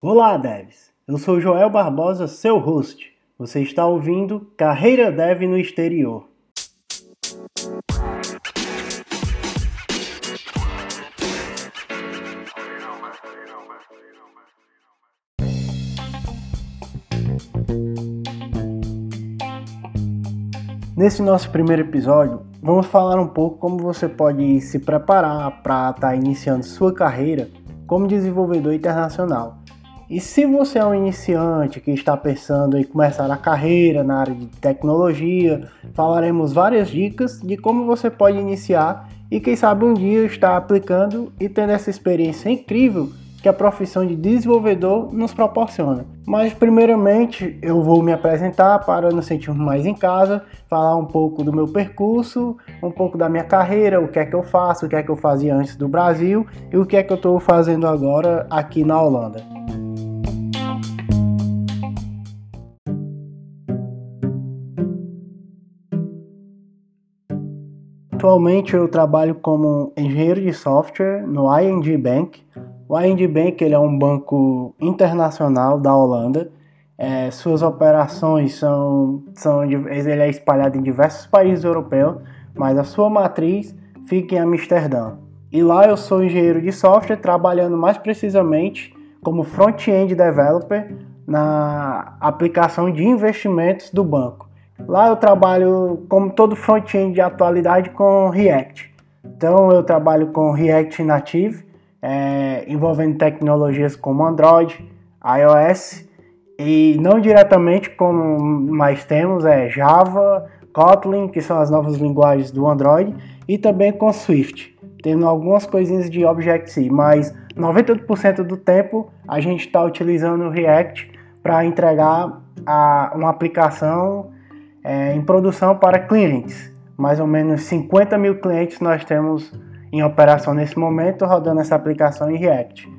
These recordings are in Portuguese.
Olá, devs! Eu sou Joel Barbosa, seu host. Você está ouvindo Carreira Dev no Exterior. Nesse nosso primeiro episódio, vamos falar um pouco como você pode se preparar para estar tá iniciando sua carreira como desenvolvedor internacional. E se você é um iniciante que está pensando em começar a carreira na área de tecnologia, falaremos várias dicas de como você pode iniciar e quem sabe um dia estar aplicando e tendo essa experiência incrível que a profissão de desenvolvedor nos proporciona. Mas primeiramente eu vou me apresentar para nos sentirmos mais em casa, falar um pouco do meu percurso, um pouco da minha carreira, o que é que eu faço, o que é que eu fazia antes do Brasil e o que é que eu estou fazendo agora aqui na Holanda. Atualmente eu trabalho como engenheiro de software no ING Bank. O ING Bank ele é um banco internacional da Holanda. É, suas operações são, são ele é espalhado em diversos países europeus, mas a sua matriz fica em Amsterdã. E lá eu sou engenheiro de software, trabalhando mais precisamente como front-end developer na aplicação de investimentos do banco. Lá eu trabalho como todo front-end de atualidade com React. Então eu trabalho com React Native, é, envolvendo tecnologias como Android, iOS e não diretamente como mais temos é Java, Kotlin, que são as novas linguagens do Android, e também com Swift, tendo algumas coisinhas de Objective-C, mas 90% do tempo a gente está utilizando o React para entregar a, uma aplicação é, em produção para clientes. Mais ou menos 50 mil clientes nós temos em operação nesse momento, rodando essa aplicação em React.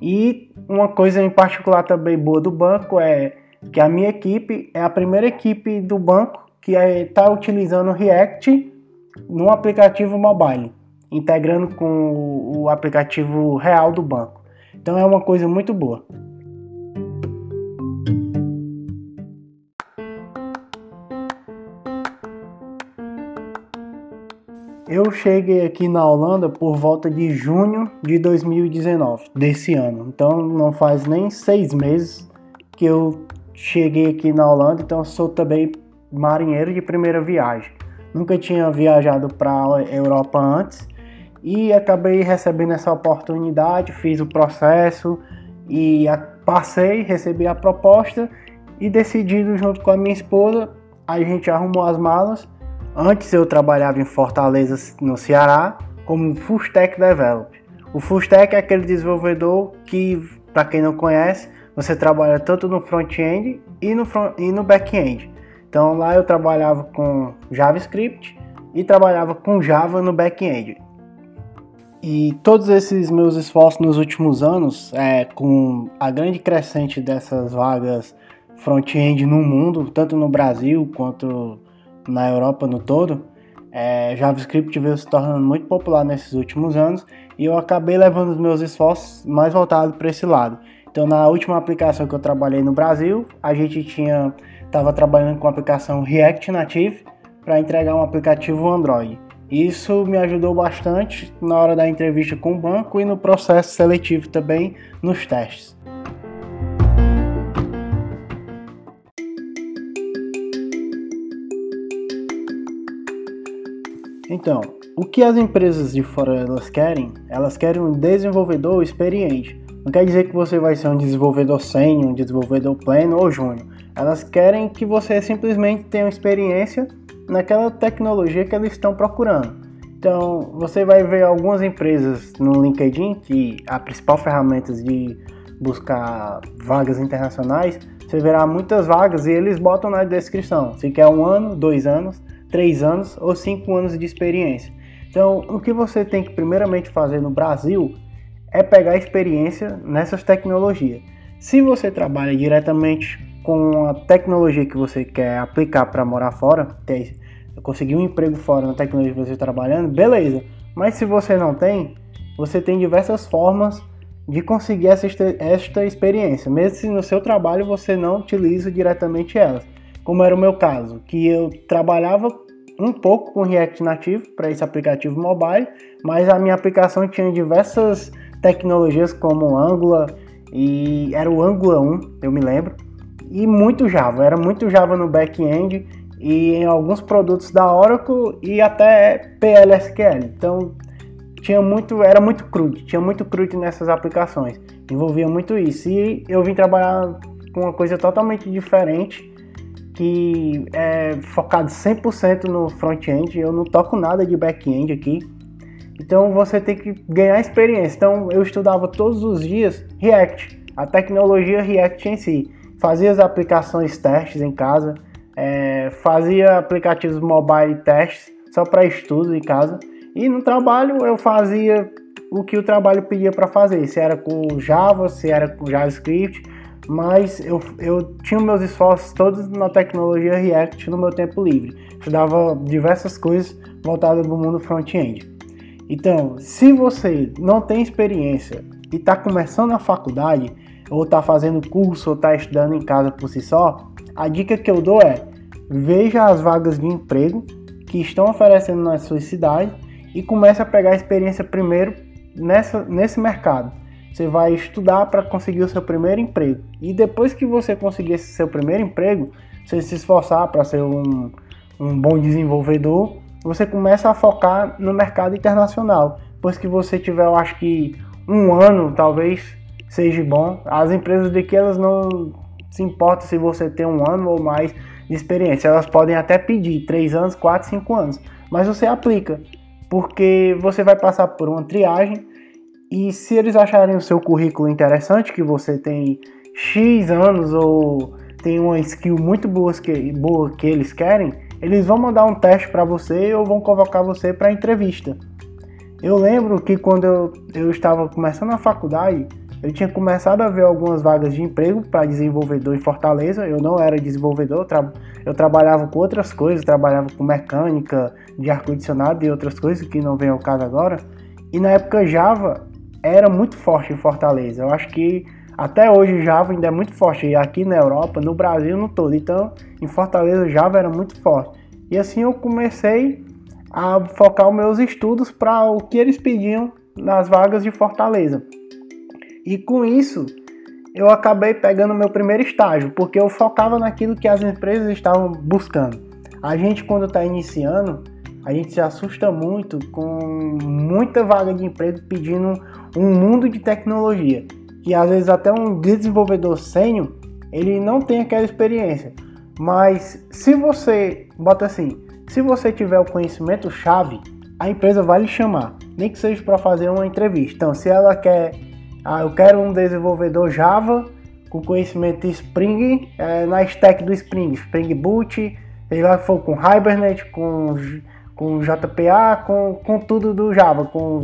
E uma coisa em particular também boa do banco é que a minha equipe é a primeira equipe do banco que está é, utilizando React no aplicativo mobile, integrando com o aplicativo real do banco. Então é uma coisa muito boa. Eu cheguei aqui na Holanda por volta de junho de 2019, desse ano. Então não faz nem seis meses que eu cheguei aqui na Holanda, então sou também marinheiro de primeira viagem. Nunca tinha viajado para Europa antes e acabei recebendo essa oportunidade, fiz o processo e passei, recebi a proposta e decidido junto com a minha esposa, a gente arrumou as malas Antes eu trabalhava em Fortaleza, no Ceará, como Full Stack Developer. O Full Stack é aquele desenvolvedor que, para quem não conhece, você trabalha tanto no front-end e no, e no back-end. Então lá eu trabalhava com JavaScript e trabalhava com Java no back-end. E todos esses meus esforços nos últimos anos, é, com a grande crescente dessas vagas front-end no mundo, tanto no Brasil quanto na Europa no todo, é, JavaScript veio se tornando muito popular nesses últimos anos e eu acabei levando os meus esforços mais voltados para esse lado. Então, na última aplicação que eu trabalhei no Brasil, a gente tinha estava trabalhando com a aplicação React Native para entregar um aplicativo Android. Isso me ajudou bastante na hora da entrevista com o banco e no processo seletivo também nos testes. Então, o que as empresas de fora elas querem? Elas querem um desenvolvedor experiente. Não quer dizer que você vai ser um desenvolvedor sênior, um desenvolvedor pleno ou júnior. Elas querem que você simplesmente tenha experiência naquela tecnologia que eles estão procurando. Então, você vai ver algumas empresas no LinkedIn, que a principal ferramenta de buscar vagas internacionais, você verá muitas vagas e eles botam na descrição se quer um ano, dois anos, três anos ou cinco anos de experiência. Então, o que você tem que primeiramente fazer no Brasil é pegar experiência nessas tecnologias. Se você trabalha diretamente com a tecnologia que você quer aplicar para morar fora, conseguir um emprego fora na tecnologia que você está trabalhando, beleza. Mas se você não tem, você tem diversas formas de conseguir essa, esta experiência, mesmo se no seu trabalho você não utiliza diretamente elas. Como era o meu caso, que eu trabalhava um pouco com React Native para esse aplicativo mobile, mas a minha aplicação tinha diversas tecnologias como Angular e era o Angular 1, eu me lembro, e muito Java, era muito Java no back-end e em alguns produtos da Oracle e até PLSQL. Então tinha muito, era muito crude, tinha muito crude nessas aplicações, envolvia muito isso. E eu vim trabalhar com uma coisa totalmente diferente, que é focado 100% no front-end, eu não toco nada de back-end aqui. Então você tem que ganhar experiência. Então eu estudava todos os dias React, a tecnologia React em si. Fazia as aplicações testes em casa, é, fazia aplicativos mobile testes só para estudo em casa. E no trabalho eu fazia o que o trabalho pedia para fazer, se era com Java, se era com JavaScript, mas eu, eu tinha meus esforços todos na tecnologia React no meu tempo livre. Estudava diversas coisas voltadas para o mundo front-end. Então, se você não tem experiência e está começando a faculdade, ou está fazendo curso, ou está estudando em casa por si só, a dica que eu dou é veja as vagas de emprego que estão oferecendo na sua cidade e comece a pegar experiência primeiro nessa, nesse mercado. Você vai estudar para conseguir o seu primeiro emprego. E depois que você conseguir esse seu primeiro emprego, você se esforçar para ser um, um bom desenvolvedor, você começa a focar no mercado internacional. Depois que você tiver, eu acho que um ano, talvez seja bom. As empresas de que elas não se importam se você tem um ano ou mais de experiência. Elas podem até pedir 3 anos, 4, 5 anos. Mas você aplica porque você vai passar por uma triagem e se eles acharem o seu currículo interessante, que você tem X anos ou tem uma skill muito boa que, boa que eles querem, eles vão mandar um teste para você ou vão convocar você para entrevista. Eu lembro que quando eu, eu estava começando a faculdade, eu tinha começado a ver algumas vagas de emprego para desenvolvedor em Fortaleza. Eu não era desenvolvedor, eu, tra eu trabalhava com outras coisas, trabalhava com mecânica, de ar-condicionado e outras coisas que não vem ao caso agora. E na época Java era muito forte em Fortaleza. Eu acho que até hoje Java ainda é muito forte aqui na Europa, no Brasil no todo. Então, em Fortaleza Java era muito forte. E assim eu comecei a focar os meus estudos para o que eles pediam nas vagas de Fortaleza. E com isso, eu acabei pegando meu primeiro estágio, porque eu focava naquilo que as empresas estavam buscando. A gente, quando está iniciando, a gente se assusta muito com muita vaga de emprego pedindo um mundo de tecnologia. E às vezes até um desenvolvedor sênior, ele não tem aquela experiência. Mas se você, bota assim, se você tiver o conhecimento chave, a empresa vai lhe chamar, nem que seja para fazer uma entrevista. Então, se ela quer ah, eu quero um desenvolvedor Java com conhecimento Spring é, na stack do Spring, Spring Boot, sei lá for com Hibernate, com, com JPA, com, com tudo do Java, com,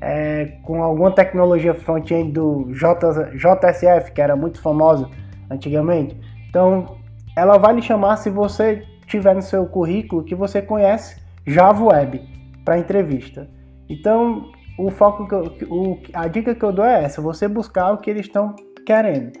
é, com alguma tecnologia front-end do J, JSF, que era muito famosa antigamente. Então, ela vai lhe chamar se você tiver no seu currículo que você conhece Java Web para entrevista. Então, o foco que eu, o, a dica que eu dou é essa: você buscar o que eles estão querendo.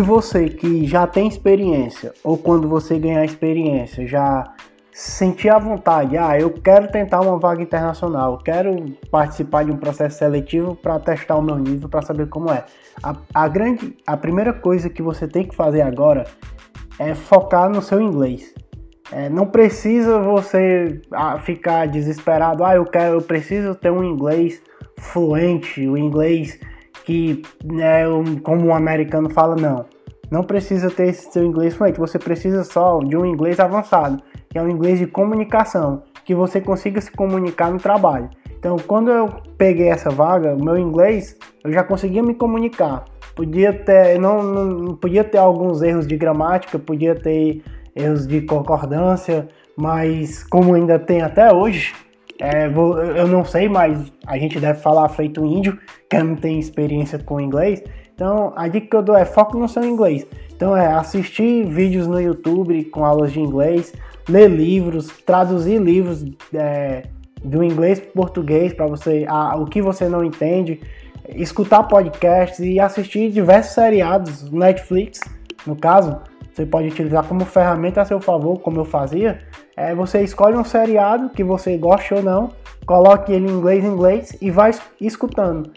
E você que já tem experiência, ou quando você ganhar experiência, já sentir a vontade, ah, eu quero tentar uma vaga internacional, quero participar de um processo seletivo para testar o meu nível, para saber como é. A, a, grande, a primeira coisa que você tem que fazer agora é focar no seu inglês. É, não precisa você ah, ficar desesperado, ah, eu quero, eu preciso ter um inglês fluente, o um inglês que, né, como um americano fala, não. Não precisa ter esse seu inglês fluente, você precisa só de um inglês avançado, que é um inglês de comunicação, que você consiga se comunicar no trabalho. Então, quando eu peguei essa vaga, meu inglês, eu já conseguia me comunicar. Podia ter, não, não podia ter alguns erros de gramática, podia ter erros de concordância, mas como ainda tem até hoje, é, vou, eu não sei, mas a gente deve falar feito índio, que não tem experiência com inglês. Então, a dica que eu dou é foco no seu inglês. Então, é assistir vídeos no YouTube com aulas de inglês, ler livros, traduzir livros é, do inglês para português para você a, o que você não entende, escutar podcasts e assistir diversos seriados Netflix, no caso, você pode utilizar como ferramenta a seu favor, como eu fazia. É, você escolhe um seriado que você goste ou não, coloque ele em inglês em inglês e vai escutando.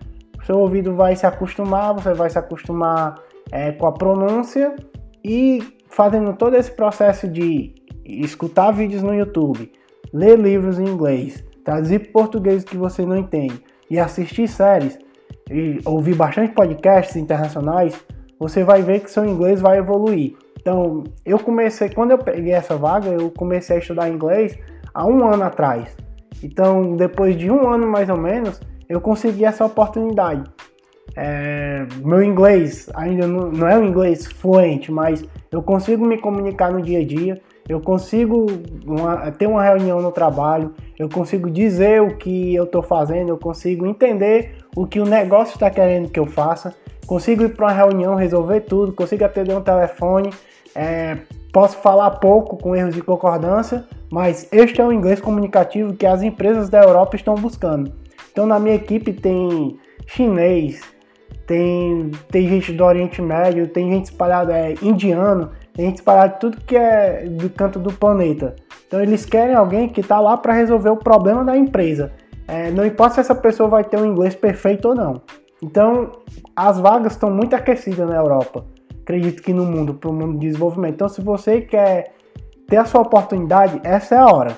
Seu ouvido vai se acostumar, você vai se acostumar é, com a pronúncia e fazendo todo esse processo de escutar vídeos no YouTube, ler livros em inglês, traduzir português que você não entende e assistir séries e ouvir bastante podcasts internacionais, você vai ver que seu inglês vai evoluir. Então, eu comecei, quando eu peguei essa vaga, eu comecei a estudar inglês há um ano atrás. Então, depois de um ano mais ou menos, eu consegui essa oportunidade. É, meu inglês ainda não, não é um inglês fluente, mas eu consigo me comunicar no dia a dia, eu consigo uma, ter uma reunião no trabalho, eu consigo dizer o que eu estou fazendo, eu consigo entender o que o negócio está querendo que eu faça, consigo ir para uma reunião, resolver tudo, consigo atender um telefone, é, posso falar pouco com erros de concordância, mas este é o inglês comunicativo que as empresas da Europa estão buscando. Então, na minha equipe tem chinês, tem, tem gente do Oriente Médio, tem gente espalhada, é, indiano, tem gente espalhada tudo que é do canto do planeta. Então eles querem alguém que está lá para resolver o problema da empresa. É, não importa se essa pessoa vai ter um inglês perfeito ou não. Então as vagas estão muito aquecidas na Europa. Acredito que no mundo, para o mundo de desenvolvimento. Então se você quer ter a sua oportunidade, essa é a hora.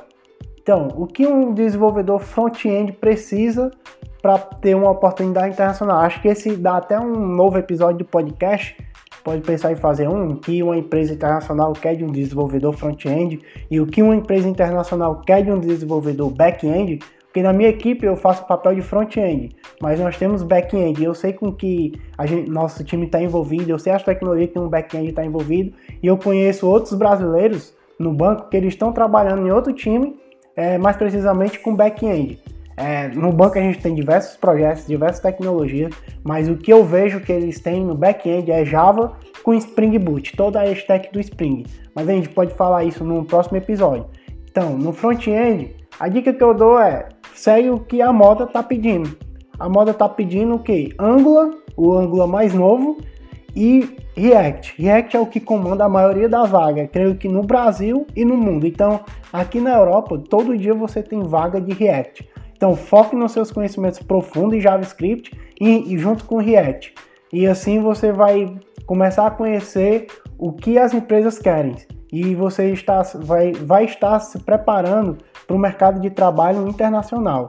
Então, o que um desenvolvedor front-end precisa para ter uma oportunidade internacional. Acho que esse dá até um novo episódio do podcast. Pode pensar em fazer um que uma empresa internacional quer de um desenvolvedor front-end e o que uma empresa internacional quer de um desenvolvedor back-end. Porque na minha equipe eu faço papel de front-end, mas nós temos back-end. Eu sei com que gente, nosso time está envolvido, eu sei as tecnologias que um back-end está envolvido e eu conheço outros brasileiros no banco que eles estão trabalhando em outro time, é, mais precisamente com back-end. É, no banco a gente tem diversos projetos, diversas tecnologias, mas o que eu vejo que eles têm no back-end é Java com Spring Boot, toda a stack do Spring. Mas a gente pode falar isso no próximo episódio. Então, no front-end, a dica que eu dou é segue o que a moda está pedindo. A moda está pedindo o que? Angular, o Angular mais novo, e React. React é o que comanda a maioria das vagas, creio que no Brasil e no mundo. Então, aqui na Europa, todo dia você tem vaga de React. Então foque nos seus conhecimentos profundos em JavaScript e, e junto com React. E assim você vai começar a conhecer o que as empresas querem e você está, vai, vai estar se preparando para o mercado de trabalho internacional.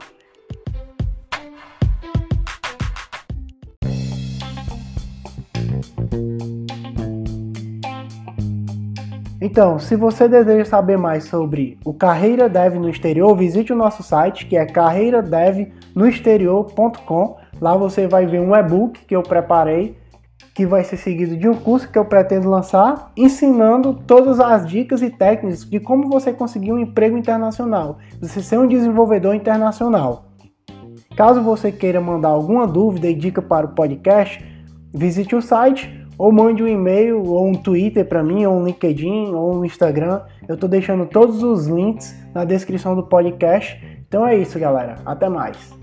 Então, se você deseja saber mais sobre o Carreira Dev no exterior, visite o nosso site que é carreiradevnoexterior.com. Lá você vai ver um e-book que eu preparei, que vai ser seguido de um curso que eu pretendo lançar, ensinando todas as dicas e técnicas de como você conseguir um emprego internacional, você ser um desenvolvedor internacional. Caso você queira mandar alguma dúvida e dica para o podcast, visite o site ou mande um e-mail ou um Twitter para mim, ou um LinkedIn, ou um Instagram. Eu estou deixando todos os links na descrição do podcast. Então é isso, galera. Até mais.